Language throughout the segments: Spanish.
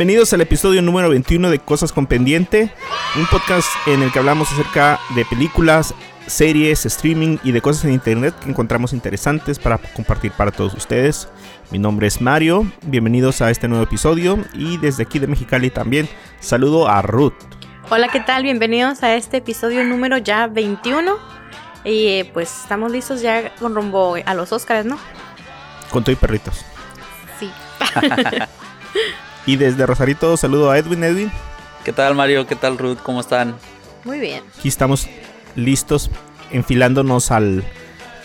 Bienvenidos al episodio número 21 de Cosas con Pendiente, un podcast en el que hablamos acerca de películas, series, streaming y de cosas en internet que encontramos interesantes para compartir para todos ustedes. Mi nombre es Mario, bienvenidos a este nuevo episodio y desde aquí de Mexicali también saludo a Ruth. Hola, ¿qué tal? Bienvenidos a este episodio número ya 21 y eh, pues estamos listos ya con rumbo a los Oscars, ¿no? Con todo y perritos. Sí. y desde Rosarito saludo a Edwin. Edwin. ¿Qué tal Mario? ¿Qué tal Ruth? ¿Cómo están? Muy bien. Aquí estamos listos, enfilándonos al,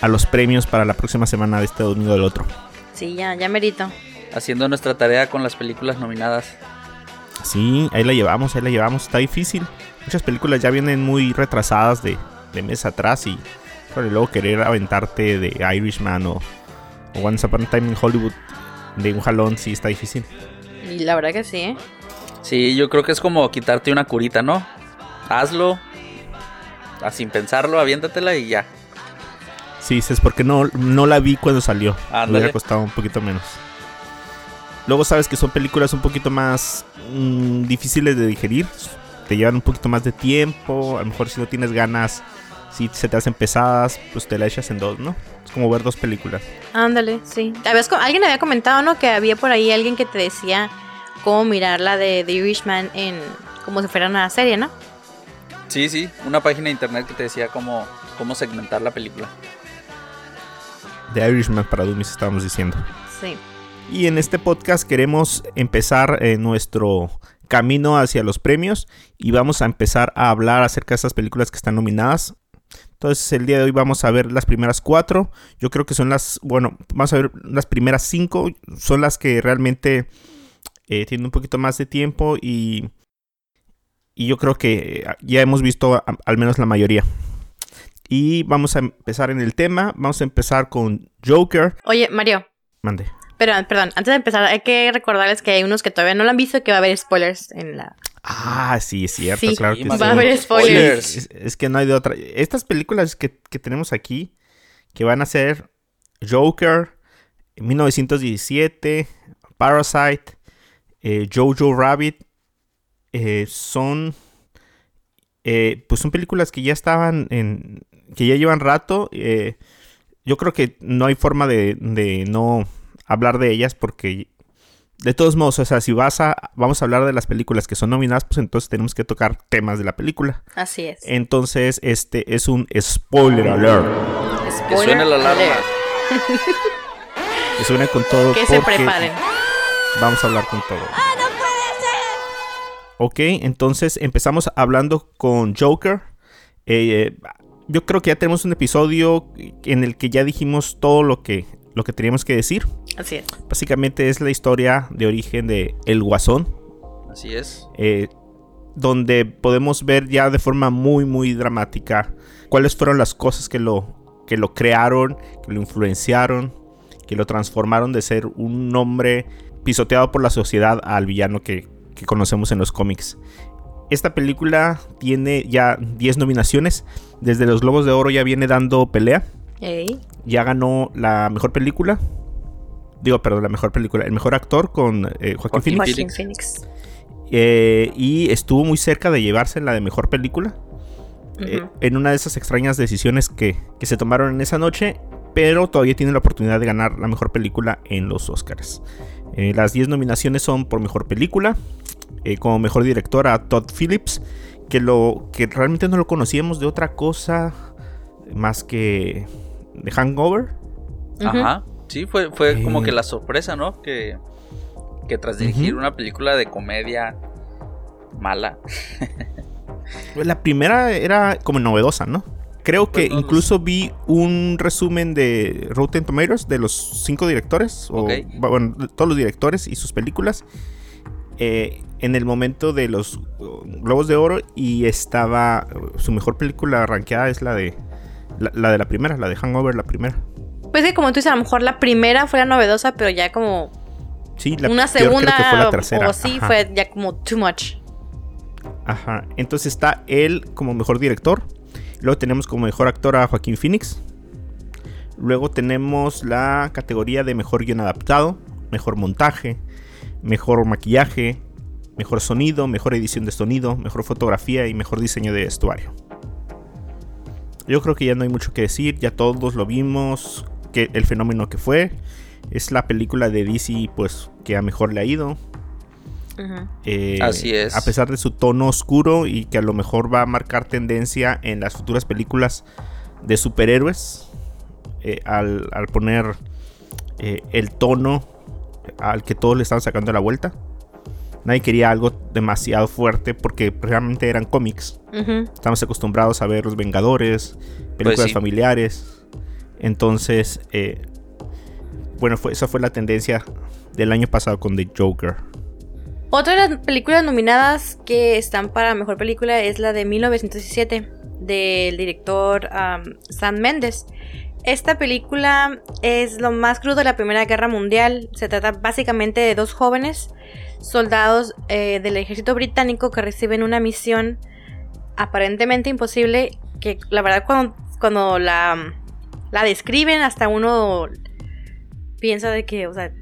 a los premios para la próxima semana de este domingo del otro. Sí, ya, ya merito. Haciendo nuestra tarea con las películas nominadas. Sí, ahí la llevamos, ahí la llevamos. Está difícil. Muchas películas ya vienen muy retrasadas de, de mes atrás y luego querer aventarte de Irishman o, o Once Upon a Time in Hollywood de un jalón sí está difícil. Y la verdad que sí, ¿eh? Sí, yo creo que es como quitarte una curita, ¿no? Hazlo, sin pensarlo, aviéntatela y ya. Sí, es porque no, no la vi cuando salió. Me hubiera costado un poquito menos. Luego sabes que son películas un poquito más mm, difíciles de digerir. Te llevan un poquito más de tiempo. A lo mejor si no tienes ganas, si se te hacen pesadas, pues te la echas en dos, ¿no? Es como ver dos películas. Ándale, sí. Alguien había comentado, ¿no? Que había por ahí alguien que te decía cómo mirar la de The Irishman en como si fuera una serie, ¿no? Sí, sí, una página de internet que te decía cómo, cómo segmentar la película. The Irishman para Dummies estábamos diciendo. Sí. Y en este podcast queremos empezar eh, nuestro camino hacia los premios y vamos a empezar a hablar acerca de estas películas que están nominadas. Entonces el día de hoy vamos a ver las primeras cuatro. Yo creo que son las, bueno, vamos a ver las primeras cinco. Son las que realmente eh, tienen un poquito más de tiempo y y yo creo que ya hemos visto al menos la mayoría. Y vamos a empezar en el tema. Vamos a empezar con Joker. Oye, Mario. Mande. Pero, perdón, antes de empezar, hay que recordarles que hay unos que todavía no lo han visto y que va a haber spoilers en la. Ah, sí, es cierto, claro que va a haber spoilers. Es, que no hay de otra. Estas películas que, tenemos aquí, que van a ser Joker, 1917, Parasite, eh, Jojo Rabbit eh, son eh, pues son películas que ya estaban en que ya llevan rato eh, yo creo que no hay forma de, no hablar de ellas porque de todos modos, o sea, si vas a vamos a hablar de las películas que son nominadas, pues entonces tenemos que tocar temas de la película. Así es. Entonces, este es un spoiler alert. que suene la alarma. que suene con todo. Que se preparen. Vamos a hablar con todo. Ok, entonces empezamos hablando con Joker. Eh, yo creo que ya tenemos un episodio en el que ya dijimos todo lo que, lo que teníamos que decir. Así es. Básicamente es la historia de origen de El Guasón. Así es. Eh, donde podemos ver ya de forma muy, muy dramática cuáles fueron las cosas que lo, que lo crearon, que lo influenciaron, que lo transformaron de ser un hombre pisoteado por la sociedad al villano que, que conocemos en los cómics. Esta película tiene ya 10 nominaciones. Desde los Globos de Oro ya viene dando pelea. Ya ganó la mejor película. Digo, perdón, la mejor película. El mejor actor con eh, Joaquín, Phoenix. Eh, y estuvo muy cerca de llevarse la de mejor película. Eh, en una de esas extrañas decisiones que, que, se tomaron en esa noche. Pero todavía tiene la oportunidad de ganar la mejor película en los Oscars. Las 10 nominaciones son por mejor película, eh, como mejor director a Todd Phillips, que, lo, que realmente no lo conocíamos de otra cosa más que de Hangover. Ajá, sí, fue, fue como que la sorpresa, ¿no? Que, que tras dirigir una película de comedia mala. Pues la primera era como novedosa, ¿no? Creo que pues incluso vi un resumen de Rotten Tomatoes de los cinco directores, o bueno, todos los directores y sus películas. Eh, en el momento de los Globos de Oro y estaba su mejor película rankeada es la de la, de la primera, la de Hangover, la primera. Pues que como tú dices, a lo mejor la primera fue la novedosa, pero ya como sí, una segunda fue la tercera. o sí fue ya como too much. Ajá, entonces está él como mejor director. Luego tenemos como mejor actor a Joaquín Phoenix. Luego tenemos la categoría de mejor guion adaptado, mejor montaje, mejor maquillaje, mejor sonido, mejor edición de sonido, mejor fotografía y mejor diseño de vestuario. Yo creo que ya no hay mucho que decir, ya todos lo vimos, que el fenómeno que fue. Es la película de DC pues que a mejor le ha ido. Eh, Así es. A pesar de su tono oscuro y que a lo mejor va a marcar tendencia en las futuras películas de superhéroes. Eh, al, poner eh, el tono al que todos le estaban sacando la vuelta. Nadie quería algo demasiado fuerte porque realmente eran cómics. Estamos acostumbrados a ver Los Vengadores, películas pues familiares. Entonces, bueno, fue, esa fue la tendencia del año pasado con The Joker. Otra de las películas nominadas que están para mejor película es la de 1917 del director Sam Mendes. Esta película es lo más crudo de la Primera Guerra Mundial. Se trata básicamente de dos jóvenes soldados eh, del ejército británico que reciben una misión aparentemente imposible que la verdad cuando, cuando la, la describen hasta uno piensa de que, o sea,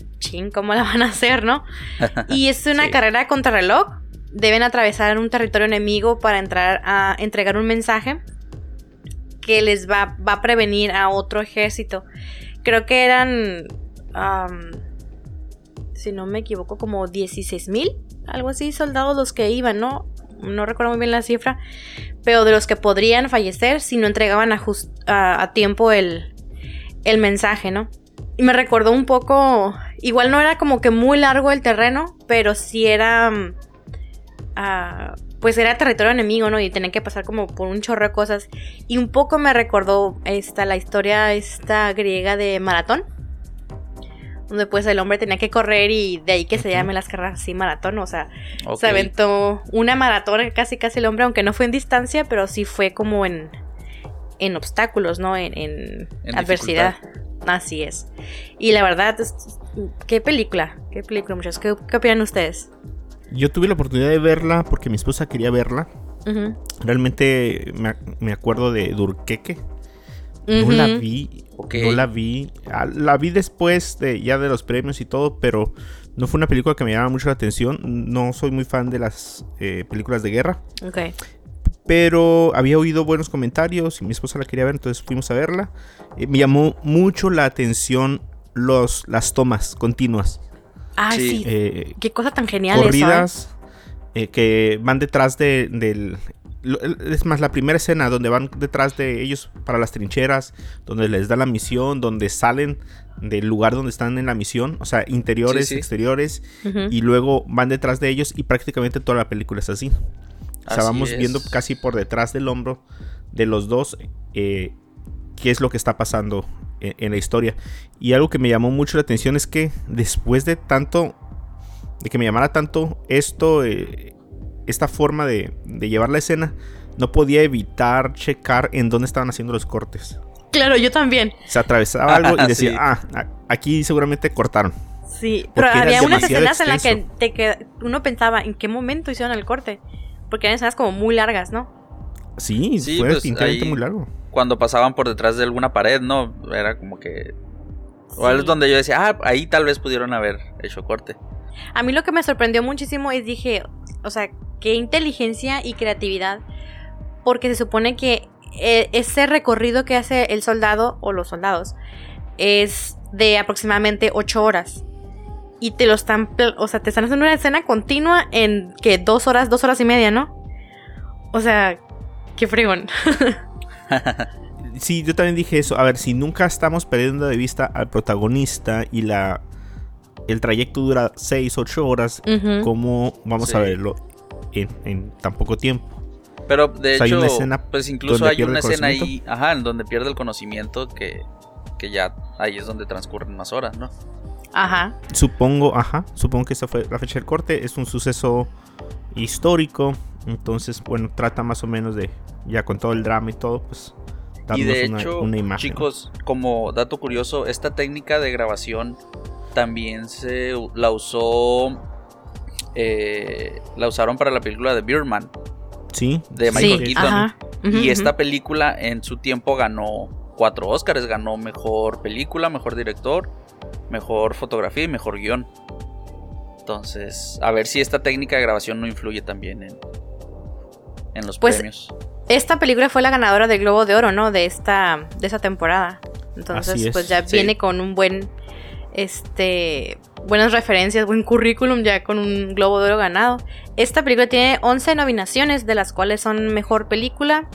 ¿cómo la van a hacer, no? Y es una carrera contra reloj. Deben atravesar un territorio enemigo para entrar a entregar un mensaje que les va, va a prevenir a otro ejército. Creo que eran, si no me equivoco, como 16 mil, algo así, soldados los que iban, ¿no? No recuerdo muy bien la cifra, pero de los que podrían fallecer si no entregaban a, a tiempo el, el mensaje, ¿no? Y me recordó un poco, igual no era como que muy largo el terreno, pero sí era, mm, ah, pues era territorio enemigo, ¿no? Y tenía que pasar como por un chorro de cosas. Y un poco me recordó esta, la historia esta griega de maratón. Donde pues el hombre tenía que correr y de ahí que se llamen las carreras así maratón. O sea, se aventó una maratón casi casi el hombre, aunque no fue en distancia, pero sí fue como en, en obstáculos, ¿no? En, en, adversidad. Así es. Y la verdad, qué película, qué película, muchachos. ¿Qué, opinan ustedes? Yo tuve la oportunidad de verla porque mi esposa quería verla. Realmente me, acuerdo de Durqueque. No la vi. No la vi. Ah, la vi después de ya de los premios y todo, pero no fue una película que me llamaba mucho la atención. No soy muy fan de las eh, películas de guerra. Ok. Pero había oído buenos comentarios y mi esposa la quería ver, entonces fuimos a verla. Eh, me llamó mucho la atención los, las tomas continuas. Ah, sí. Eh, Qué cosa tan genial. Corridas eh, que van detrás de, del... Es más, la primera escena donde van detrás de ellos para las trincheras, donde les da la misión, donde salen del lugar donde están en la misión, o sea, interiores, exteriores, y luego van detrás de ellos y prácticamente toda la película es así. O sea, vamos viendo casi por detrás del hombro de los dos eh, qué es lo que está pasando en, la historia. Y algo que me llamó mucho la atención es que después de tanto, de que me llamara tanto esto, eh, esta forma de, llevar la escena, no podía evitar checar en dónde estaban haciendo los cortes. Claro, yo también. Se atravesaba algo y decía, ah, aquí seguramente cortaron. Sí, pero había unas escenas en las que, que uno pensaba, ¿en qué momento hicieron el corte? Porque eran escenas como muy largas, ¿no? Sí, fue pues, muy largo. Cuando pasaban por detrás de alguna pared, ¿no? Era como que. O es donde yo decía, ah, ahí tal vez pudieron haber hecho corte. A mí lo que me sorprendió muchísimo es dije, o sea, qué inteligencia y creatividad. Porque se supone que eh, ese recorrido que hace el soldado o los soldados es de aproximadamente 8 horas y te lo están, o sea, te están haciendo una escena continua en que dos horas, dos horas y media, ¿no? O sea, qué fregón. sí, yo también dije eso. A ver, si nunca estamos perdiendo de vista al protagonista y la el trayecto dura 6, 8 horas, ¿cómo vamos a verlo en, tan poco tiempo? Pero de hecho, pues incluso hay una escena ahí, ajá, en donde pierde el conocimiento que, que ya ahí es donde transcurren más horas, ¿no? Ajá. Supongo, ajá, supongo que esa fue la fecha del corte. Es un suceso histórico. Entonces, bueno, trata más o menos de, ya con todo el drama y todo, pues y de hecho, una, imagen. Chicos, como dato curioso, esta técnica de grabación también se la usó. Eh, la usaron para la película de Birdman. Sí. De Michael Keaton. y esta película en su tiempo ganó cuatro Oscars. Ganó mejor película, mejor director mejor fotografía y mejor guion. Entonces, a ver si esta técnica de grabación no influye también en, en los pues, premios. Esta película fue la ganadora del Globo de Oro, ¿no? De esta, de esta temporada. Entonces, pues ya viene con un buen, este, buenas referencias, buen currículum, ya con un Globo de Oro ganado. Esta película tiene 11 nominaciones, de las cuales son Mejor Película,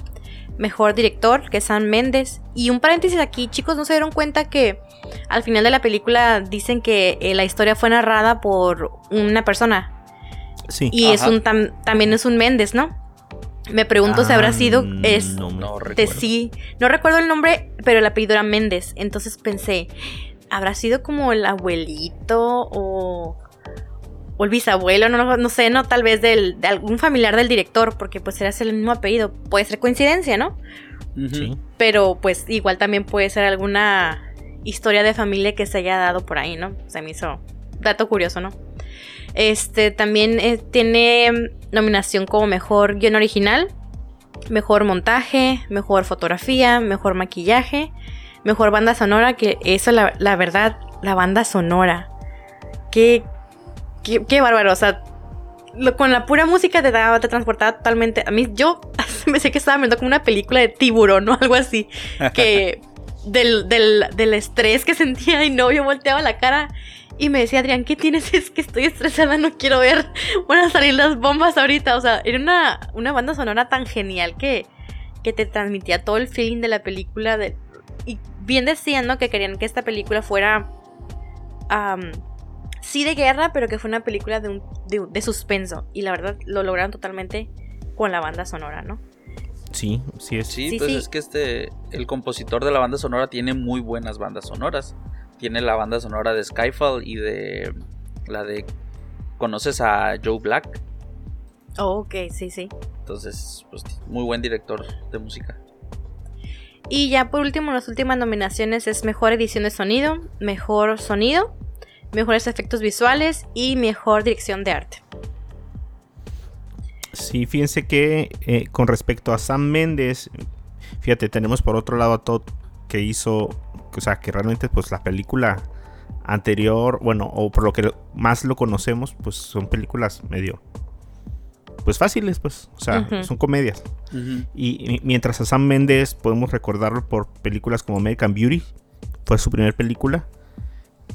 Mejor Director, que es Sam Méndez. Y un paréntesis aquí, chicos, ¿no se dieron cuenta que al final de la película dicen que eh, la historia fue narrada por una persona? Sí. Y es un también es un Méndez, ¿no? Me pregunto si habrá sido. Ah, es, no, no recuerdo. Sí, no recuerdo el nombre, pero el apellido era Méndez. Entonces pensé, ¿habrá sido como el abuelito o, o el bisabuelo? No, no, sé, no, tal vez del, de algún familiar del director, porque pues era el mismo apellido. Puede ser coincidencia, ¿no? Sí. Pero pues igual también puede ser alguna historia de familia que se haya dado por ahí, ¿no? Se me hizo dato curioso, ¿no? Este también eh, tiene nominación como mejor guion original, mejor montaje, mejor fotografía, mejor maquillaje, mejor banda sonora, que eso la, la verdad, la banda sonora. Qué, qué, bárbaro, o sea, con la pura música te, daba, te transportaba totalmente. A mí, yo me sé que estaba viendo como una película de tiburón o algo así. Que del, del, del, estrés que sentía y no, yo volteaba la cara y me decía, Adrián, ¿qué tienes? Es que estoy estresada, no quiero ver. Van a salir las bombas ahorita. O sea, era una, una banda sonora tan genial que, que te transmitía todo el feeling de la película. De, y bien decían, ¿no? Que querían que esta película fuera. Sí de guerra, pero que fue una película de, un, de, suspenso. Y la verdad lo lograron totalmente con la banda sonora, ¿no? Sí, sí es. Sí, pues es que este. El compositor de la banda sonora tiene muy buenas bandas sonoras tiene la banda sonora de Skyfall y de la de... ¿Conoces a Joe Black? Oh, ok, sí, sí. Entonces, pues muy buen director de música. Y ya por último, las últimas nominaciones es Mejor Edición de Sonido, Mejor Sonido, Mejores Efectos Visuales y Mejor Dirección de Arte. Sí, fíjense que eh, con respecto a Sam Méndez, fíjate, tenemos por otro lado a Todd que hizo o sea, que realmente pues la película anterior, bueno, o por lo que más lo conocemos, pues son películas medio pues fáciles, pues, o sea, son comedias. y, mientras a Sam Mendes podemos recordarlo por películas como American Beauty, fue su primera película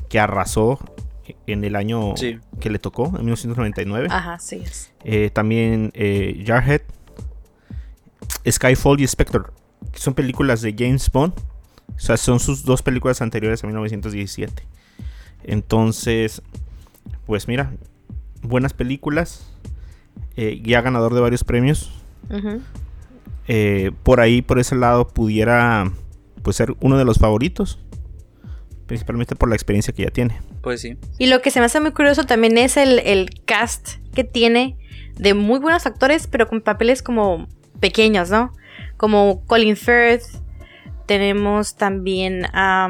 que arrasó en el año que le tocó, en 1999. Ajá, sí eh, también eh, Jarhead, Skyfall y Spectre, que son películas de James Bond o sea, son sus dos películas anteriores a 1917. Entonces, pues mira, buenas películas. Eh, ya ganador de varios premios. Eh, por ahí, por ese lado, pudiera pues ser uno de los favoritos. Principalmente por la experiencia que ya tiene. Pues sí. Y lo que se me hace muy curioso también es el, el cast que tiene de muy buenos actores, pero con papeles como pequeños, ¿no? Como Colin Firth, tenemos también a...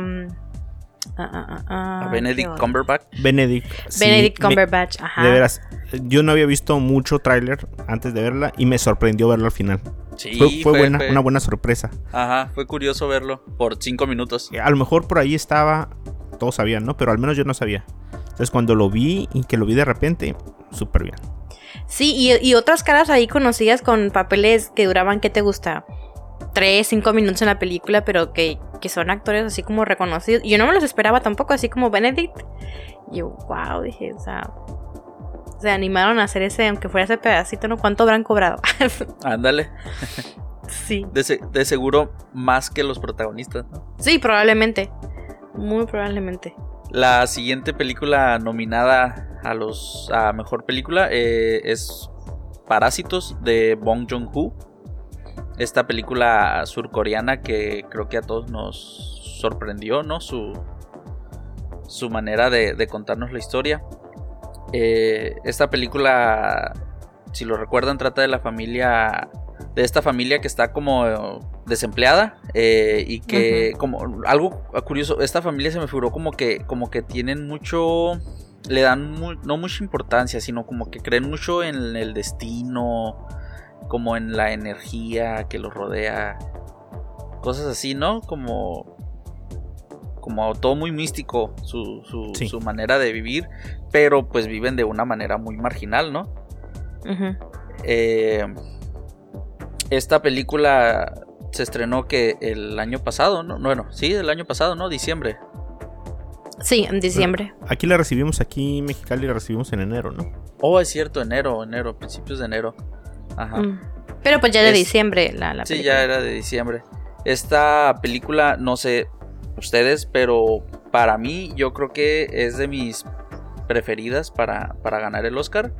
Benedict Cumberbatch. Benedict. Benedict Cumberbatch, ajá. De veras, yo no había visto mucho tráiler antes de verla y me sorprendió verlo al final. Sí, fue, buena, una buena sorpresa. Ajá, fue curioso verlo por cinco minutos. A lo mejor por ahí estaba, todos sabían, ¿no? Pero al menos yo no sabía. Entonces cuando lo vi y que lo vi de repente, súper bien. Sí, y, y, otras caras ahí conocidas con papeles que duraban, ¿qué te gusta? 3, 5 minutos en la película, pero que, son actores así como reconocidos. Yo no me los esperaba tampoco, así como Benedict. Yo, wow, dije, o sea, se animaron a hacer ese, aunque fuera ese pedacito, ¿no? ¿Cuánto habrán cobrado? Ándale. sí. De, seguro más que los protagonistas, ¿no? Sí, probablemente. Muy probablemente. La siguiente película nominada a los a mejor película eh, es Parásitos de Bong Joon-ho esta película surcoreana que creo que a todos nos sorprendió, ¿no? Su, su manera de, contarnos la historia. Eh, esta película, si lo recuerdan, trata de la familia, de esta familia que está como desempleada eh, y que como algo curioso, esta familia se me figuró como que, como que tienen mucho, le dan no mucha importancia, sino como que creen mucho en el destino como en la energía que los rodea, cosas así, ¿no? Como como todo muy místico su, su, manera de vivir, pero pues viven de una manera muy marginal, ¿no? Eh, esta película se estrenó que el año pasado, ¿no? Bueno, sí, el año pasado, ¿no? Diciembre. Sí, en diciembre. aquí la recibimos, aquí en Mexicali la recibimos en enero, ¿no? Oh, es cierto, enero, enero, principios de enero. Ajá. Mm. Pero pues ya de diciembre la, la Sí, ya era de diciembre. Esta película, no sé ustedes, pero para mí yo creo que es de mis preferidas para, para ganar el Oscar.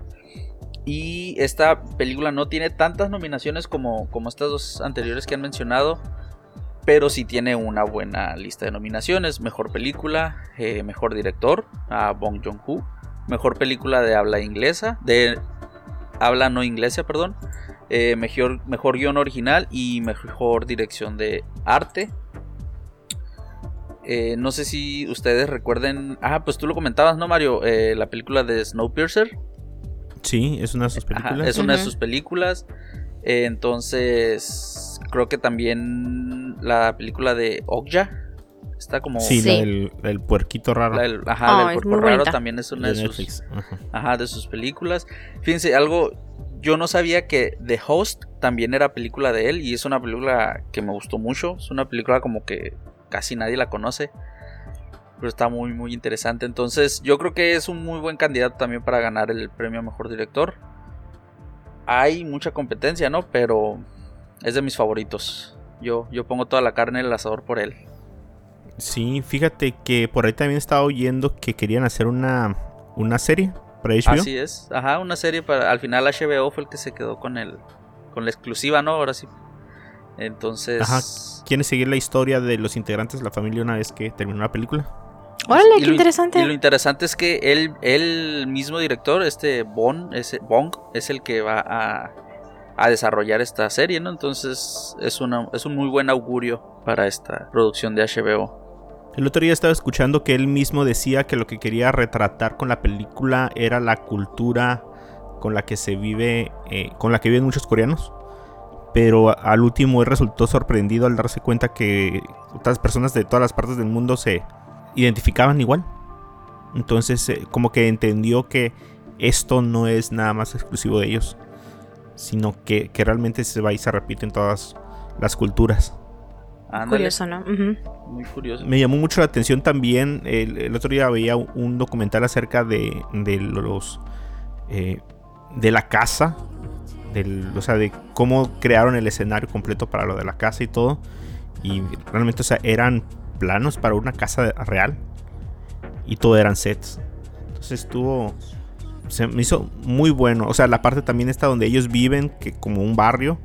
Y esta película no tiene tantas nominaciones como, como estas dos anteriores que han mencionado. Pero sí tiene una buena lista de nominaciones. Mejor película, eh, mejor director, a Bong Joon-ho. Mejor película de habla inglesa, de habla no inglesa, perdón. Eh, mejor, mejor guion original y mejor dirección de arte. Eh, no sé si ustedes recuerden. Ah, pues tú lo comentabas, ¿no, Mario? la película de Snowpiercer. Sí, es una de sus películas. es una de sus películas. entonces, creo que también la película de Okja está como. Sí, El, puerquito raro. ajá, el puerco raro también es una de, sus. Ajá. de sus películas. Fíjense, algo. Yo no sabía que The Host también era película de él y es una película que me gustó mucho. Es una película como que casi nadie la conoce pero está muy muy interesante. Entonces yo creo que es un muy buen candidato también para ganar el premio a mejor director. Hay mucha competencia, ¿no? Pero es de mis favoritos. Yo, yo pongo toda la carne en el asador por él. Sí, fíjate que por ahí también estaba oyendo que querían hacer una, una serie para HBO. Así es, ajá, una serie para. Al final HBO fue el que se quedó con el. con la exclusiva, ¿no? Ahora sí. Entonces. Ajá. ¿Quiere seguir la historia de los integrantes de la familia una vez que terminó la película? Órale, qué interesante. Y lo interesante es que él, el mismo director, este Bong, ese Bong, es el que va a, a desarrollar esta serie, ¿no? Entonces es, una, es un muy buen augurio para esta producción de HBO. El otro día estaba escuchando que él mismo decía que lo que quería retratar con la película era la cultura con la que se vive, eh, con la que viven muchos coreanos. Pero al último él resultó sorprendido al darse cuenta que otras personas de todas las partes del mundo se, identificaban igual. Entonces eh, como que entendió que esto no es nada más exclusivo de ellos, sino que, realmente se va y se repite en todas las culturas. Curioso, ¿no? Muy curioso. Me llamó mucho la atención también, el, otro día veía un documental acerca de, de los... Eh, de la casa, del, o sea, de cómo crearon el escenario completo para lo de la casa y todo. Y realmente, o sea, eran planos para una casa real. Y todo eran sets. Entonces estuvo. Se me hizo muy bueno. O sea, la parte también está donde ellos viven, que como un barrio,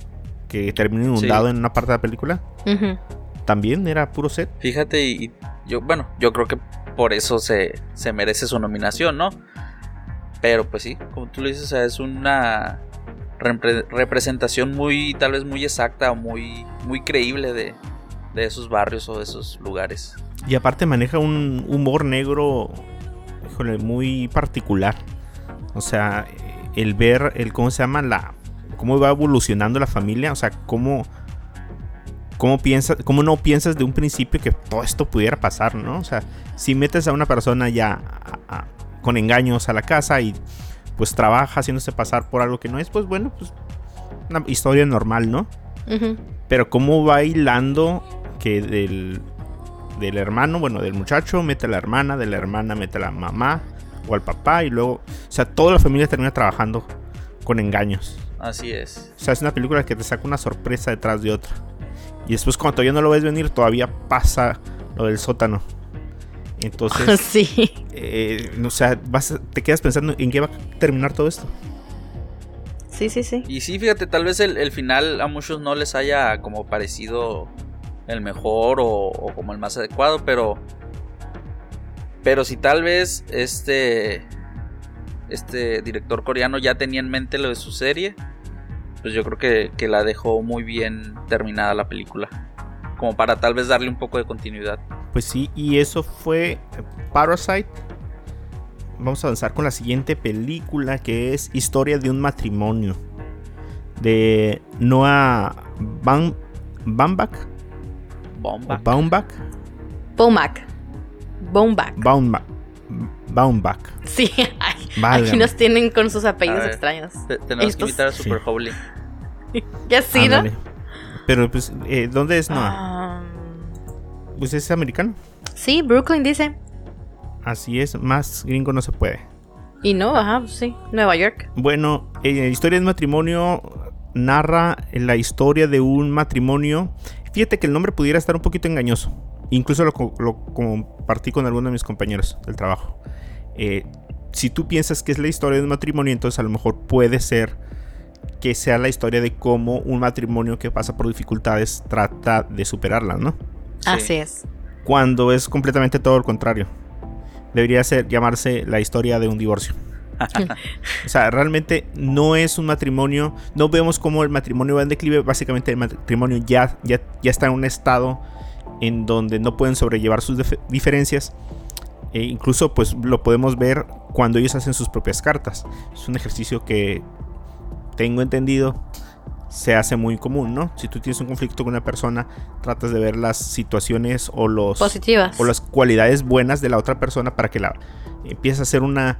que termina inundado en una parte de la película. También era puro set. Fíjate, y yo, bueno, yo creo que por eso se, se merece su nominación, ¿no? Pero pues sí, como tú lo dices, es una representación muy, tal vez muy exacta o muy, muy creíble de, de esos barrios o de esos lugares. Y aparte maneja un humor negro, híjole, muy particular. O sea, el ver el cómo se llama la cómo va evolucionando la familia, o sea, cómo cómo piensas, cómo no piensas de un principio que todo esto pudiera pasar, ¿no? O sea, si metes a una persona ya con engaños a la casa y pues trabaja haciéndose pasar por algo que no es, pues bueno, pues una historia normal, ¿no? Pero cómo va hilando que del, del hermano, bueno, del muchacho mete a la hermana, de la hermana mete a la mamá o al papá y luego, o sea, toda la familia termina trabajando con engaños. Así es. O sea, es una película que te saca una sorpresa detrás de otra. Y después cuando todavía no lo ves venir, todavía pasa lo del sótano. Entonces, sí. Eh, o sea, vas, te quedas pensando en qué va a terminar todo esto. Sí, sí, sí. Y sí, fíjate, tal vez el, el final a muchos no les haya como parecido el mejor o, como el más adecuado, pero pero si tal vez este este director coreano ya tenía en mente lo de su serie, pues yo creo que, que la dejó muy bien terminada la película, como para tal vez darle un poco de continuidad. Pues sí, y eso fue Parasite. Vamos a avanzar con la siguiente película que es Historia de un matrimonio de Noah Baumbach Baumbach. Baumbach. Baumbach. Baumbach. Baumbach. Sí, aquí nos tienen con sus apellidos extraños. tenemos que invitar a Super Holy. ya sí, ¿no? Pero pues, eh, ¿dónde es Noah? Ah. Pues es americano. Sí, Brooklyn dice. Así es, más gringo no se puede. Y no, ajá, pues sí, Nueva York. Bueno, eh, Historia de matrimonio narra la historia de un matrimonio. Fíjate que el nombre pudiera estar un poquito engañoso. Incluso lo, compartí con algunos de mis compañeros del trabajo. Eh, si tú piensas que es la historia de un matrimonio, entonces a lo mejor puede ser que sea la historia de cómo un matrimonio que pasa por dificultades trata de superarla, ¿no? Así es. Cuando es completamente todo lo contrario. Debería ser llamarse la historia de un divorcio. o sea, realmente no es un matrimonio. No vemos cómo el matrimonio va en declive. Básicamente el matrimonio ya, ya, ya está en un estado en donde no pueden sobrellevar sus diferencias. E incluso pues lo podemos ver cuando ellos hacen sus propias cartas. Es un ejercicio que tengo entendido se hace muy común, ¿no? Si tú tienes un conflicto con una persona, tratas de ver las situaciones o los positivas o las cualidades buenas de la otra persona para que la empieces a hacer una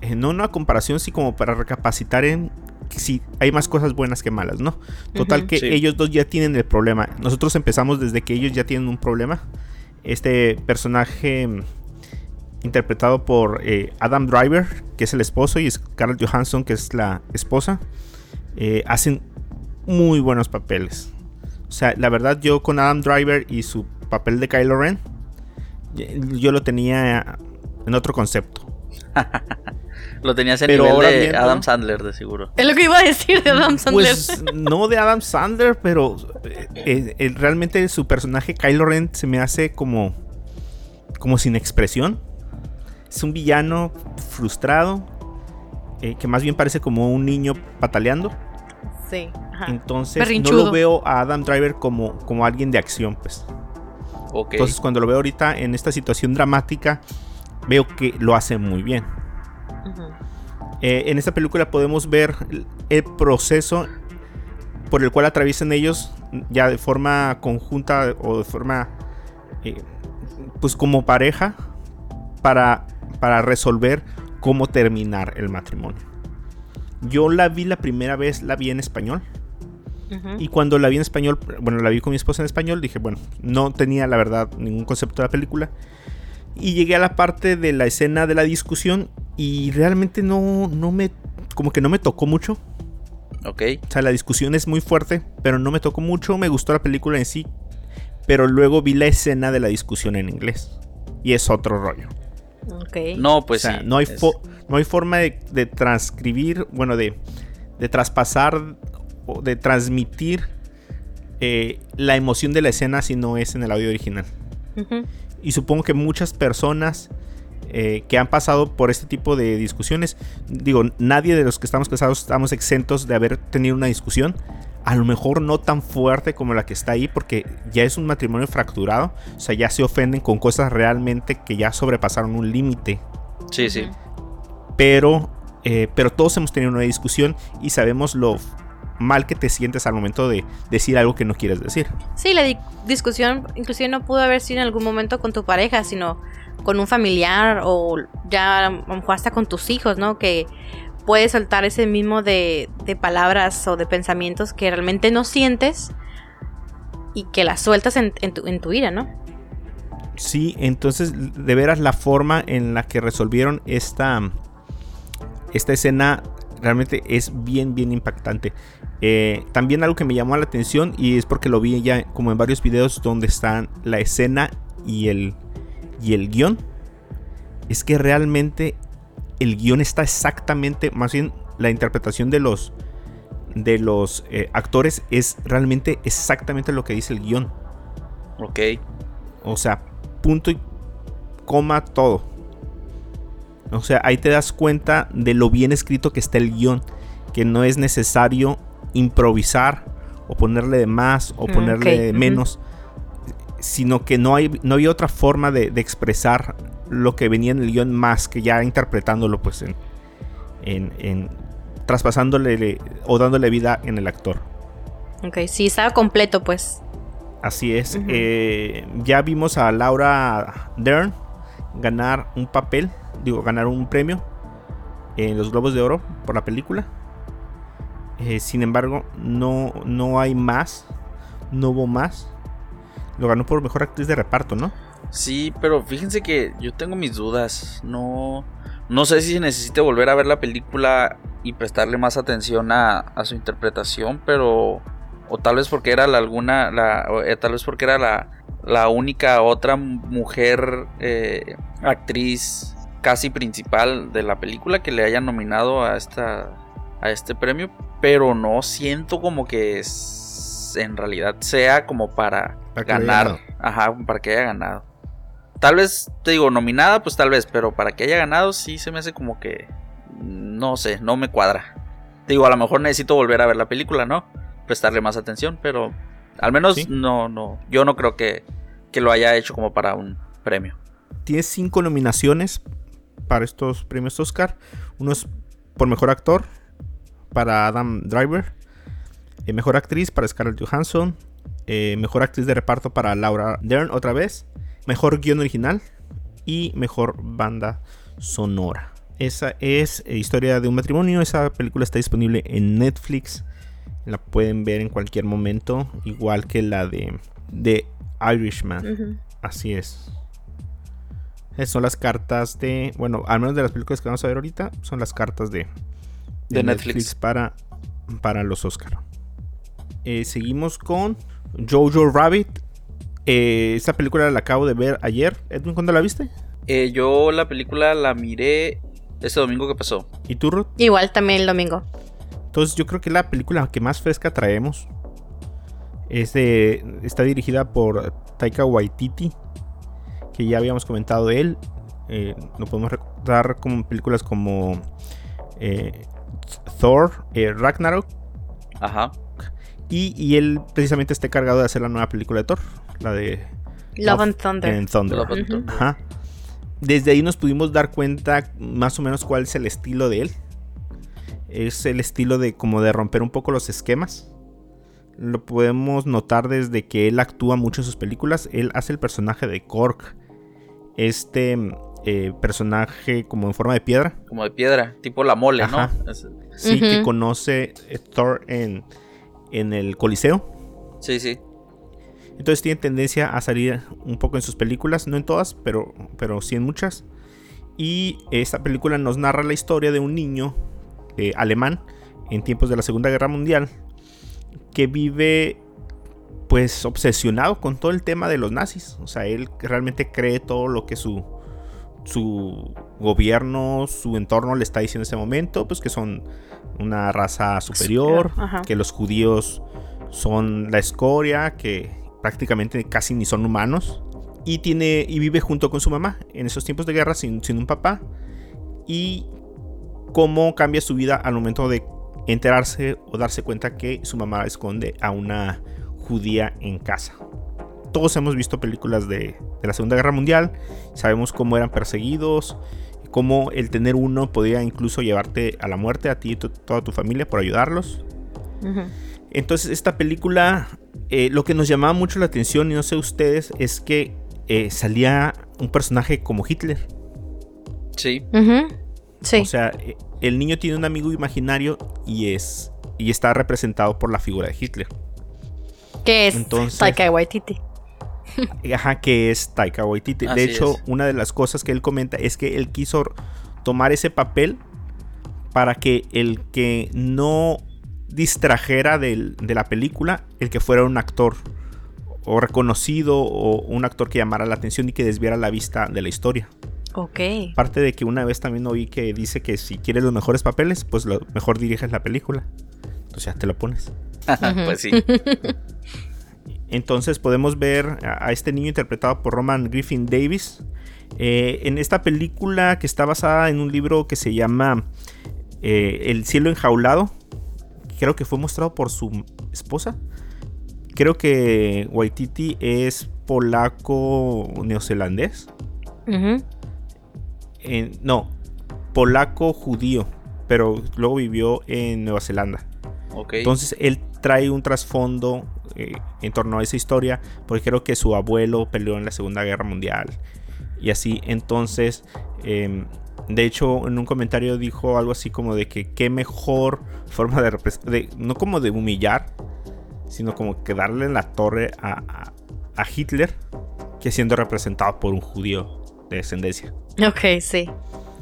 eh, no una comparación, sino como para recapacitar en si hay más cosas buenas que malas, ¿no? Total que ellos dos ya tienen el problema. Nosotros empezamos desde que ellos ya tienen un problema. Este personaje interpretado por eh, Adam Driver, que es el esposo, y Scarlett Johansson, que es la esposa, eh, hacen muy buenos papeles. O sea, la verdad yo con Adam Driver y su papel de Kylo Ren, yo lo tenía en otro concepto. Lo tenías en nivel de Adam Sandler, de seguro. Es lo que iba a decir de Adam Sandler. Pues no de Adam Sandler, pero eh, eh, realmente su personaje Kylo Ren se me hace como, como sin expresión. Es un villano frustrado, eh, que más bien parece como un niño pataleando. Sí. Entonces no lo veo a Adam Driver como, como alguien de acción, pues. Entonces cuando lo veo ahorita en esta situación dramática, veo que lo hace muy bien. Eh, en esta película podemos ver el proceso por el cual atraviesan ellos ya de forma conjunta o de forma eh, pues como pareja para, para resolver cómo terminar el matrimonio. Yo la vi la primera vez, la vi en español. Y cuando la vi en español, bueno, la vi con mi esposa en español, dije, bueno, no tenía la verdad ningún concepto de la película. Y llegué a la parte de la escena de la discusión y realmente no, no me, como que no me tocó mucho. Ok. O sea, la discusión es muy fuerte, pero no me tocó mucho. Me gustó la película en sí, pero luego vi la escena de la discusión en inglés. Y es otro rollo. No, pues o sea, no, hay no hay forma de, transcribir, bueno, de, de traspasar o de transmitir eh, la emoción de la escena si no es en el audio original. Y supongo que muchas personas eh, que han pasado por este tipo de discusiones, digo, nadie de los que estamos casados estamos exentos de haber tenido una discusión. A lo mejor no tan fuerte como la que está ahí, porque ya es un matrimonio fracturado. O sea, ya se ofenden con cosas realmente que ya sobrepasaron un límite. Sí, sí. Pero, eh, pero todos hemos tenido una discusión y sabemos lo mal que te sientes al momento de decir algo que no quieres decir. Sí, la discusión inclusive no pudo haber sido en algún momento con tu pareja, sino con un familiar o ya a lo mejor hasta con tus hijos, ¿no? Que puedes soltar ese mismo de, de palabras o de pensamientos que realmente no sientes y que las sueltas en, tu, ira, ¿no? Sí, entonces de veras la forma en la que resolvieron esta, esta escena realmente es bien, bien impactante. Eh, también algo que me llamó la atención y es porque lo vi ya como en varios videos donde están la escena y el, y el guion. Es que realmente el guion está exactamente, más bien la interpretación de los, de los eh, actores es realmente exactamente lo que dice el guion. Ok. O sea, punto y coma todo. O sea, ahí te das cuenta de lo bien escrito que está el guion. Que no es necesario improvisar o ponerle de más o mm, ponerle de menos. Sino que no, hay, no había otra forma de, expresar lo que venía en el guion más que ya interpretándolo pues en, en, traspasándole o dándole vida en el actor. Ok, sí, estaba completo pues. Así es. Eh, ya vimos a Laura Dern ganar un papel, digo, ganar un premio en los Globos de Oro por la película. Eh, sin embargo, no, no hay más, no hubo más. Lo ganó por mejor actriz de reparto, ¿no? Sí, pero fíjense que yo tengo mis dudas. No, no sé si necesite volver a ver la película y prestarle más atención a, a su interpretación, pero o tal vez porque era la alguna, la, eh, tal vez porque era la, la única otra mujer eh, actriz casi principal de la película que le hayan nominado a esta a este premio, pero no siento como que en realidad sea como para, ganar, ajá, para que haya ganado. Tal vez te digo nominada, pues tal vez, pero para que haya ganado sí se me hace como que no sé, no me cuadra. Digo, a lo mejor necesito volver a ver la película, ¿no? Prestarle más atención, pero al menos no, no, yo no creo que, que lo haya hecho como para un premio. Tiene cinco nominaciones para estos premios Oscar. Uno es por mejor actor para Adam Driver. Eh, mejor actriz para Scarlett Johansson. Eh, mejor actriz de reparto para Laura Dern otra vez. Mejor guion original. Y mejor banda sonora. Esa es eh, Historia de un matrimonio. Esa película está disponible en Netflix. La pueden ver en cualquier momento. Igual que la de, de Irishman. Así es. Esas son las cartas de. Bueno, al menos de las películas que vamos a ver ahorita. Son las cartas de, de, Netflix. para, para los Oscar. Eh, seguimos con Jojo Rabbit. Eh, esta película la acabo de ver ayer. Edwin, ¿cuándo la viste? yo la película la miré este domingo que pasó. ¿Y tú, Ruth? Igual, también el domingo. Entonces yo creo que la película que más fresca traemos es está dirigida por Taika Waititi, que ya habíamos comentado de él. Eh, lo podemos recordar como películas como eh, Thor, eh, Ragnarok. Ajá. Y, él precisamente está encargado de hacer la nueva película de Thor, la de Love, and Thunder. Ajá desde ahí nos pudimos dar cuenta más o menos cuál es el estilo de él. Es el estilo de como de romper un poco los esquemas. Lo podemos notar desde que él actúa mucho en sus películas. Él hace el personaje de Kork. Este eh, personaje como en forma de piedra. Como de piedra, tipo la mole, ¿no? Sí, que conoce Thor en, en el Coliseo. Sí, sí. Entonces tiene tendencia a salir un poco en sus películas, no en todas, pero, pero sí en muchas. Y esta película nos narra la historia de un niño eh, alemán en tiempos de la Segunda Guerra Mundial que vive pues obsesionado con todo el tema de los nazis. O sea, él realmente cree todo lo que su, su gobierno, su entorno le está diciendo en ese momento, pues que son una raza superior, que los judíos son la escoria, que prácticamente casi ni son humanos. Y, tiene, y vive junto con su mamá en esos tiempos de guerra sin, un papá. Y cómo cambia su vida al momento de enterarse o darse cuenta que su mamá esconde a una judía en casa. Todos hemos visto películas de, la Segunda Guerra Mundial, sabemos cómo eran perseguidos, cómo el tener uno podía incluso llevarte a la muerte a ti y toda tu familia por ayudarlos. Entonces esta película eh, lo que nos llamaba mucho la atención, y no sé ustedes, es que eh, salía un personaje como Hitler. Sí. sí. O sea, eh, el niño tiene un amigo imaginario y es y está representado por la figura de Hitler. Que es Taika Waititi. Ajá, que es Taika Waititi. de hecho, una de las cosas que él comenta es que él quiso tomar ese papel para que el que no distrajera de la película el que fuera un actor o reconocido o un actor que llamara la atención y que desviara la vista de la historia. Ok. Aparte de que una vez también oí que dice que si quieres los mejores papeles, pues lo mejor diriges la película. Entonces ya te lo pones. pues sí. Entonces podemos ver a este niño interpretado por Roman Griffin Davis. Eh, en esta película que está basada en un libro que se llama eh, El cielo enjaulado creo que fue mostrado por su esposa. Creo que Waititi es polaco neozelandés. no, polaco judío, pero luego vivió en Nueva Zelanda. Entonces él trae un trasfondo eh, en torno a esa historia, porque creo que su abuelo peleó en la Segunda Guerra Mundial y así. Entonces, em, de hecho, en un comentario dijo algo así como de que qué mejor forma de, no como de humillar, sino como que darle en la torre a, Hitler que siendo representado por un judío de descendencia. Ok, sí.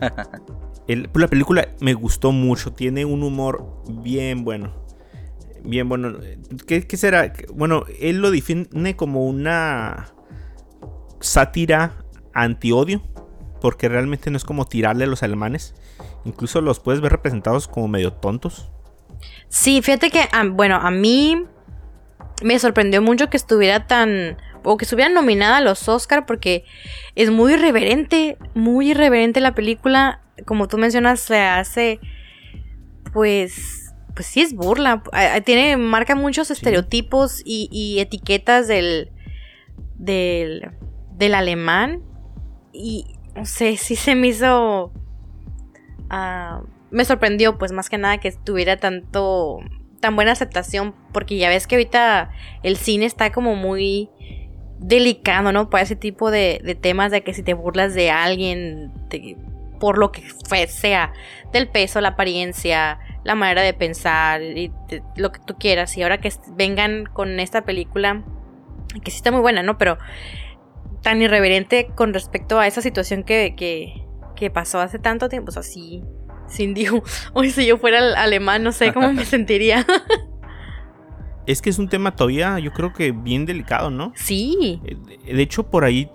la película me gustó mucho, tiene un humor bien bueno. Bien bueno. ¿Qué, qué será? Bueno, él lo define como una sátira anti-odio porque realmente no es como tirarle a los alemanes. Incluso los puedes ver representados como medio tontos. Sí, fíjate que, bueno, a mí me sorprendió mucho que estuviera tan... o que estuviera nominada a los Oscar porque es muy irreverente, muy irreverente la película. Como tú mencionas, se hace... Pues... Pues sí es burla. Tiene, marca muchos estereotipos y, y etiquetas del, del, del alemán. Y no sé, sí se me hizo... Ah, me sorprendió, pues más que nada que tuviera tanto... tan buena aceptación, porque ya ves que ahorita el cine está como muy delicado, ¿no? Para ese tipo de, temas de que si te burlas de alguien, por lo que sea, del peso, la apariencia, la manera de pensar, y lo que tú quieras, y ahora que vengan con esta película, que sí está muy buena, ¿no? Pero tan irreverente con respecto a esa situación que, que, pasó hace tanto tiempo. O sea, sí, sin digo, hoy si yo fuera alemán, no sé cómo me sentiría. Es que es un tema todavía, yo creo que bien delicado, ¿no? Sí. Eh, de hecho, por ahí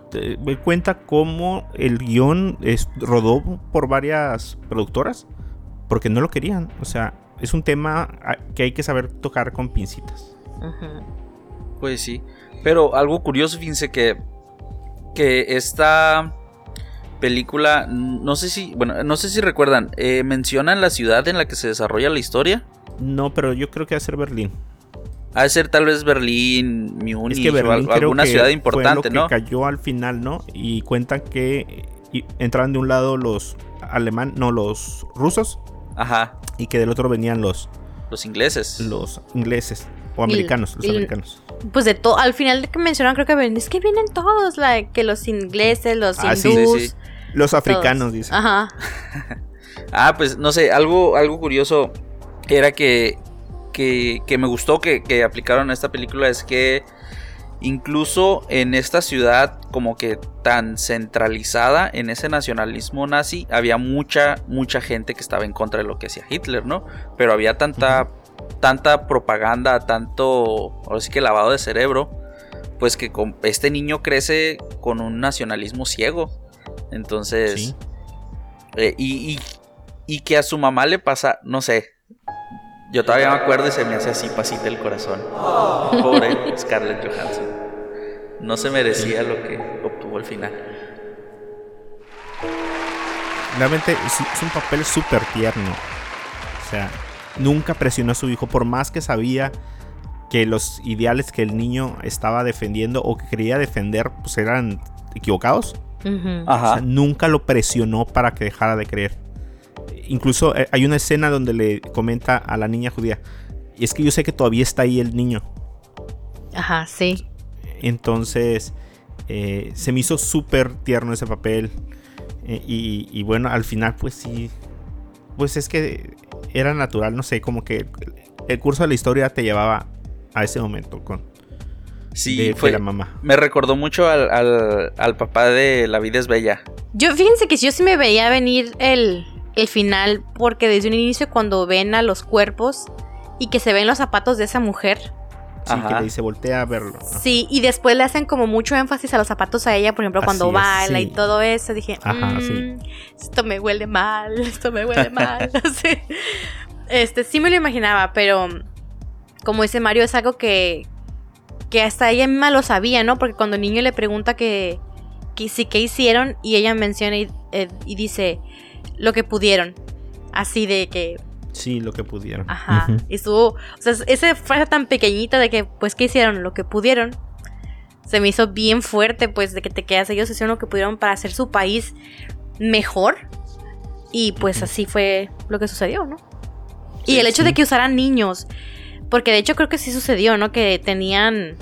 me cuenta cómo el guion es, rodó por varias productoras porque no lo querían. O sea, es un tema que hay que saber tocar con pincitas. Pues sí. Pero algo curioso, fíjense que que esta película, no sé si, bueno, no sé si recuerdan, eh, mencionan la ciudad en la que se desarrolla la historia. No, pero yo creo que va a ser Berlín. Ha de ser tal vez Berlín, Múnich o alguna ciudad importante, fue lo Que cayó al final, ¿no? Y cuentan que entraban de un lado los alemán, no, los rusos. Ajá. Y que del otro venían los los ingleses. Los ingleses o americanos, los americanos pues de todo, al final que mencionan creo que ven, es que vienen todos, que los ingleses, los ah, hindús, los africanos, dice. Ajá. ah, pues no sé, algo, algo curioso era que, que, que me gustó que, que aplicaron esta película es que incluso en esta ciudad como que tan centralizada en ese nacionalismo nazi, había mucha, mucha gente que estaba en contra de lo que hacía Hitler, ¿no? Pero había tanta tanta propaganda, tanto, ahora sí que lavado de cerebro, pues que este niño crece con un nacionalismo ciego. Entonces, eh, y, y, que a su mamá le pasa, no sé, yo todavía me acuerdo y se me hace así pasita el corazón. Pobre Scarlett Johansson. No se merecía lo que obtuvo al final. Realmente es un papel súper tierno. O sea, nunca presionó a su hijo, por más que sabía que los ideales que el niño estaba defendiendo o que quería defender pues eran equivocados. nunca lo presionó para que dejara de creer. Incluso eh, hay una escena donde le comenta a la niña judía, y es que yo sé que todavía está ahí el niño. Ajá, sí. Entonces, eh, se me hizo súper tierno ese papel. Eh, y, y, bueno, al final, pues sí. Pues es que era natural, no sé, como que el curso de la historia te llevaba a ese momento con sí, fue, la mamá. Me recordó mucho al, al, papá de La vida es bella. Yo fíjense que yo sí me veía venir el, el final porque desde un inicio cuando ven a los cuerpos y que se ven los zapatos de esa mujer, Sí, que le dice voltea a verlo. Sí, y después le hacen como mucho énfasis a los zapatos a ella, por ejemplo, cuando baila y todo eso. Dije, mm, esto me huele mal, esto me huele mal. Este, sí me lo imaginaba, pero como dice Mario, es algo que, que hasta ella misma lo sabía, ¿no? Porque cuando el niño le pregunta que, que sí, ¿qué hicieron? Y ella menciona y eh, dice lo que pudieron. Así de que Sí, lo que pudieron. Ajá. Y estuvo. O sea, esa frase tan pequeñita de que, pues, ¿qué hicieron? Lo que pudieron. Se me hizo bien fuerte, pues, de que te quedas. Ellos hicieron lo que pudieron para hacer su país mejor. Y pues así fue lo que sucedió, ¿no? y el hecho de que usaran niños. Porque de hecho creo que sí sucedió, ¿no? Que tenían.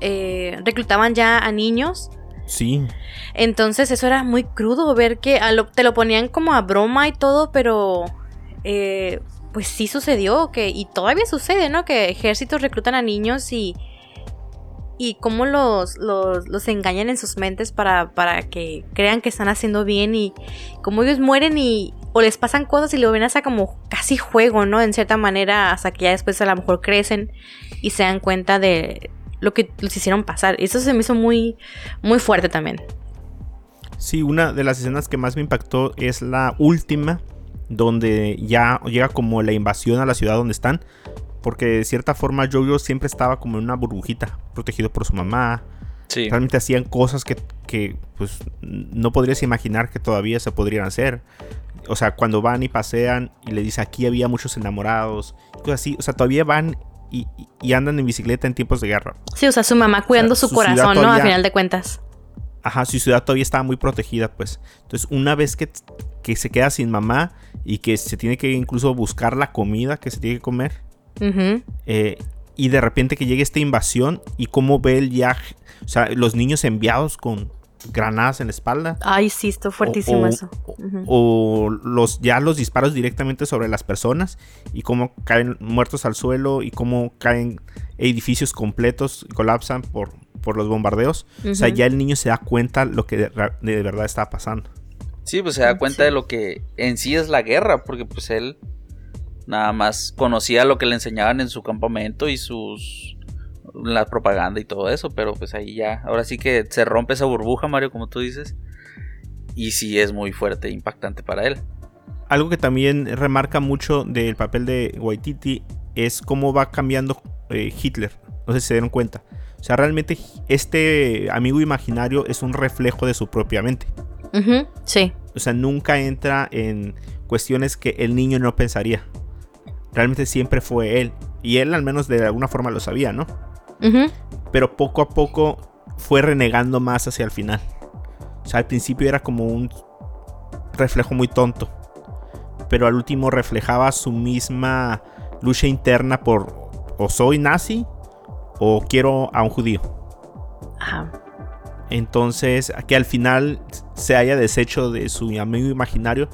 Eh, reclutaban ya a niños Sí. Entonces eso era muy crudo ver que te lo ponían como a broma y todo, pero eh, pues sí sucedió que y todavía sucede, ¿no? Que ejércitos reclutan a niños y y cómo los, los, engañan en sus mentes para, para que crean que están haciendo bien y cómo ellos mueren y o les pasan cosas y lo ven hasta como casi juego, ¿no? En cierta manera, hasta que ya después a lo mejor crecen y se dan cuenta de lo que les hicieron pasar. Eso se me hizo muy, muy fuerte también. Sí, una de las escenas que más me impactó es la última, donde ya llega como la invasión a la ciudad donde están. Porque de cierta forma Jojo siempre estaba como en una burbujita, protegido por su mamá. Sí. Realmente hacían cosas que, que pues no podrías imaginar que todavía se podrían hacer o sea, cuando van y pasean y le dice aquí había muchos enamorados, cosas así, o sea, todavía van y, andan en bicicleta en tiempos de guerra. Sí, o sea, su mamá cuidando su, corazón, ¿no? A final de cuentas. Ajá, su ciudad todavía estaba muy protegida, pues. Entonces, una vez que, que se queda sin mamá y que se tiene que incluso buscar la comida que se tiene que comer, eh, y de repente que llegue esta invasión y cómo ve el ya, o sea, los niños enviados con, granadas en la espalda. Ay, sí, esto fuertísimo eso. O los, ya los disparos directamente sobre las personas y cómo caen muertos al suelo y cómo caen edificios completos y colapsan por, por los bombardeos. O sea, ya el niño se da cuenta lo que de, verdad está pasando. Sí, pues se da cuenta de lo que en sí es la guerra, porque pues él nada más conocía lo que le enseñaban en su campamento y sus la propaganda y todo eso, pero pues ahí ya, ahora sí que se rompe esa burbuja, Mario, como tú dices, y sí es muy fuerte e impactante para él. Algo que también remarca mucho del papel de Waititi es cómo va cambiando eh, Hitler, no sé si se dieron cuenta. O sea, realmente este amigo imaginario es un reflejo de su propia mente. Sí. O sea, nunca entra en cuestiones que el niño no pensaría. Realmente siempre fue él. Y él al menos de alguna forma lo sabía, ¿no? Pero poco a poco fue renegando más hacia el final. O sea, al principio era como un reflejo muy tonto. Pero al último reflejaba su misma lucha interna por o soy nazi o quiero a un judío. Ajá. Entonces, que al final se haya deshecho de su amigo imaginario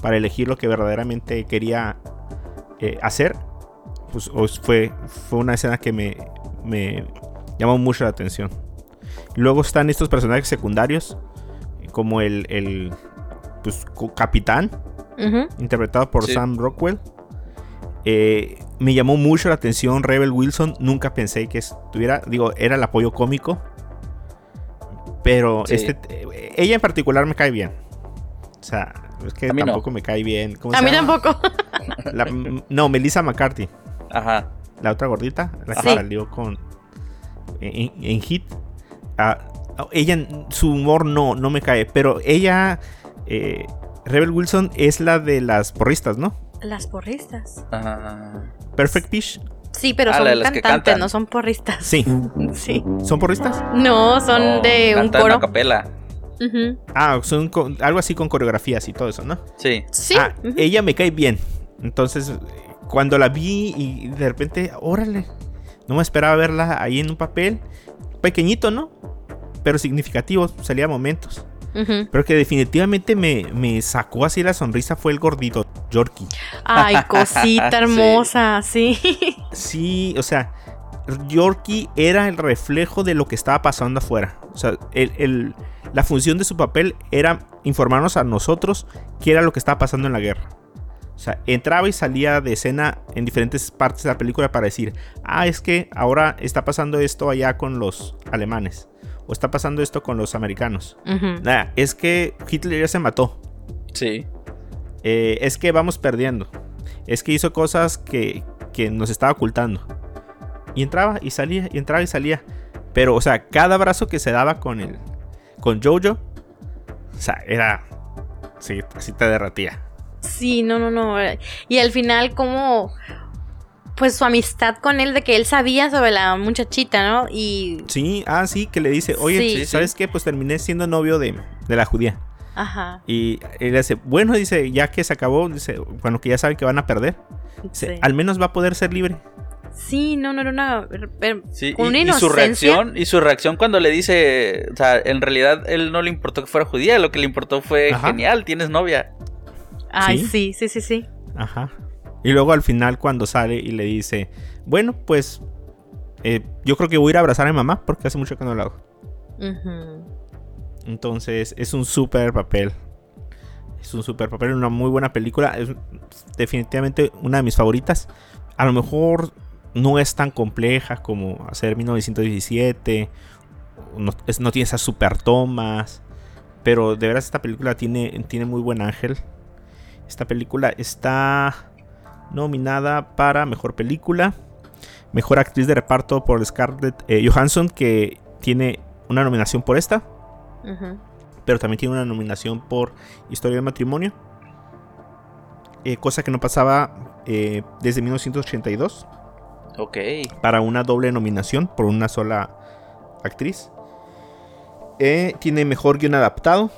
para elegir lo que verdaderamente quería eh, hacer, pues fue, fue una escena que me, me llamó mucho la atención. Luego están estos personajes secundarios, como el, el pues, capitán, interpretado por Sam Rockwell. Eh, me llamó mucho la atención Rebel Wilson. Nunca pensé que estuviera, digo, era el apoyo cómico. Pero este, ella en particular me cae bien. O sea, es que tampoco me cae bien. a mí tampoco. no, Melissa McCarthy. Ajá la otra gordita, la que salió con en, Hit. Ah, ella, su humor no, no me cae, pero ella, eh, Rebel Wilson, es la de las porristas, ¿no? Las porristas. Perfect Pitch. Sí, pero ah, son cantantes, no son porristas. Sí. sí. ¿Son porristas? No, son de un coro. capela. Ah, son algo así con coreografías y todo eso, ¿no? Sí. Sí. Ah, ella me cae bien. Entonces, cuando la vi y de repente, órale, no me esperaba verla ahí en un papel pequeñito, ¿no? Pero significativo, salía momentos. Pero que definitivamente me, sacó así la sonrisa fue el gordito, Yorkie. Ay, cosita hermosa, sí. sí. o sea, Yorkie era el reflejo de lo que estaba pasando afuera. O sea, la función de su papel era informarnos a nosotros qué era lo que estaba pasando en la guerra. O sea, entraba y salía de escena en diferentes partes de la película para decir, ah, es que ahora está pasando esto allá con los alemanes. O está pasando esto con los americanos. Nada, es que Hitler ya se mató. Sí. Eh, es que vamos perdiendo. Es que hizo cosas que, que nos estaba ocultando. Y entraba y salía, y entraba y salía. Pero, o sea, cada brazo que se daba con el. con Jojo. O sea, era. Sí, así te derratía. Sí, no, no, no. Y al final, como. Pues su amistad con él, de que él sabía sobre la muchachita, ¿no? Y. Sí, ah, sí, que le dice, oye, ¿sabes qué? Pues terminé siendo novio de, la judía. Ajá. Y él dice, bueno, dice, ya que se acabó, dice, bueno, que ya saben que van a perder, al menos va a poder ser libre. Sí, no, no era una, sí, y, su reacción y su reacción cuando le dice, o sea, en realidad él no le importó que fuera judía, lo que le importó fue genial, tienes novia. Ay, sí, sí, sí, sí. Ajá. Y luego al final cuando sale y le dice, bueno, pues eh, yo creo que voy a ir a abrazar a mi mamá porque hace mucho que no lo hago. Entonces es un súper papel. Es un súper papel, una muy buena película. Es definitivamente una de mis favoritas. A lo mejor no es tan compleja como hacer 1917. No, no tiene esas super tomas. Pero de veras esta película tiene, tiene muy buen ángel. Esta película está nominada para Mejor Película. Mejor Actriz de Reparto por Scarlett eh, Johansson, que tiene una nominación por esta. Pero también tiene una nominación por Historia de Matrimonio. Eh, cosa que no pasaba eh, desde 1982. Ok. Para una doble nominación por una sola actriz. tiene mejor guion adaptado.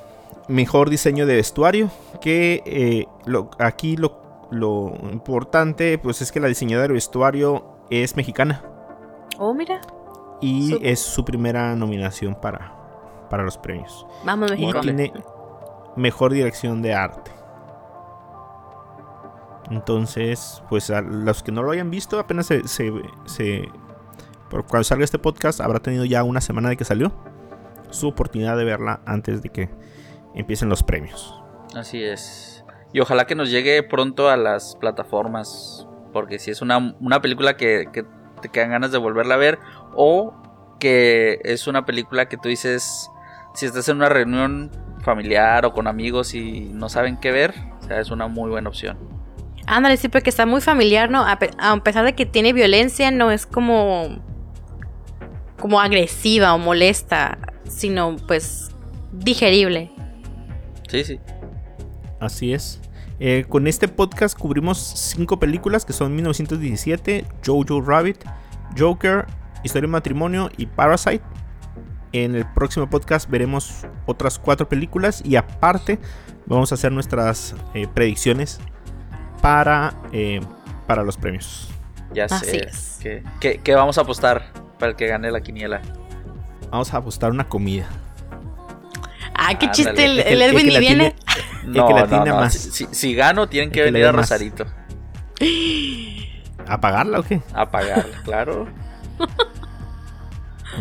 Mejor diseño de vestuario. Que aquí lo, lo importante pues es que la diseñadora de vestuario es mexicana. Oh, mira. Y es su primera nominación para, para los premios. Vamos, México. Y tiene mejor dirección de arte. Entonces, pues a los que no lo hayan visto, apenas se, se, por cuando salga este podcast, habrá tenido ya una semana de que salió su oportunidad de verla antes de que empiecen los premios. Así es. Y ojalá que nos llegue pronto a las plataformas porque si es una, película que, te quedan ganas de volverla a ver. O que es una película que tú dices, si estás en una reunión familiar o con amigos y no saben qué ver, o sea, es una muy buena opción. Ándale, sí, porque está muy familiar, ¿no? A, pesar de que tiene violencia, no es como. como agresiva o molesta, sino pues digerible. Sí, sí. Así es. Eh, con este podcast cubrimos cinco películas que son 1917, Jojo Rabbit, Joker, Historia de Matrimonio y Parasite. En el próximo podcast veremos otras cuatro películas y aparte vamos a hacer nuestras eh, predicciones para, eh, para los premios. Ya sé. ¿Qué, vamos a apostar para el que gane la quiniela? Vamos a apostar una comida. Ah, qué chiste, el, Edwin ni viene. No, no, no. Si, gano, tienen que, venir a Rosarito. ¿A pagarla o qué? A pagarla, claro.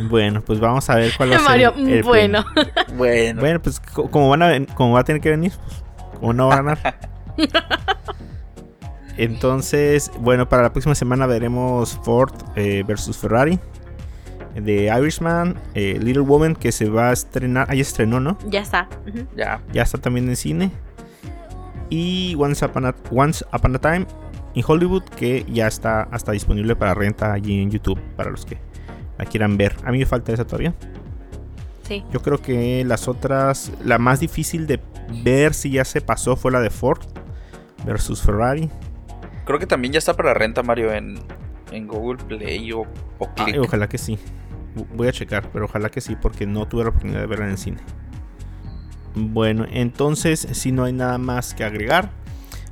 Bueno, pues vamos a ver cuál va a ser. Mario, bueno. bueno. Bueno, pues como van a como va a tener que venir, pues, como no va a ganar. Entonces, bueno, para la próxima semana veremos Ford eh, versus Ferrari de Irishman, eh, Little Woman que se va a estrenar, ahí estrenó, ¿no? Ya está. Ya. Ya está también en cine. Y Once Upon, a, Once Upon a Time in Hollywood que ya está hasta disponible para renta allí en YouTube para los que la quieran ver. A mí me falta esa todavía. Sí. Yo creo que las otras, la más difícil de ver si ya se pasó fue la de Ford versus Ferrari. Creo que también ya está para renta, Mario, en, en Google Play o, o ojalá que sí. Voy a checar, pero ojalá que sí, porque no tuve la oportunidad de verla en el cine. Bueno, entonces, si no hay nada más que agregar,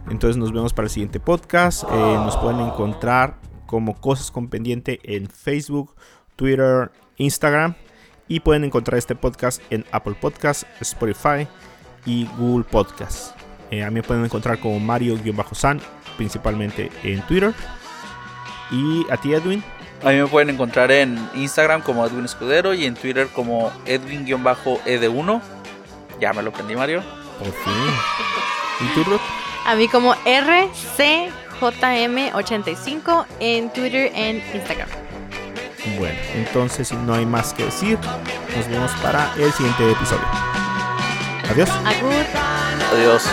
entonces nos vemos para el siguiente podcast. Eh, nos pueden encontrar como Cosas con Pendiente en Facebook, Twitter, Instagram. Y pueden encontrar este podcast en Apple Podcasts, Spotify y Google Podcasts. Eh, a mí pueden encontrar como Mario-San, principalmente en Twitter. Y a ti, Edwin. A mí me pueden encontrar en Instagram como Edwin Escudero y en Twitter como Edwin-ed1. Ya me lo aprendí, Mario. Por fin. ¿Y tú, Ruth? A mí como RCJM85 en Twitter e Instagram. Bueno, entonces si no hay más que decir, nos vemos para el siguiente episodio. Adiós. Adiós. Adiós.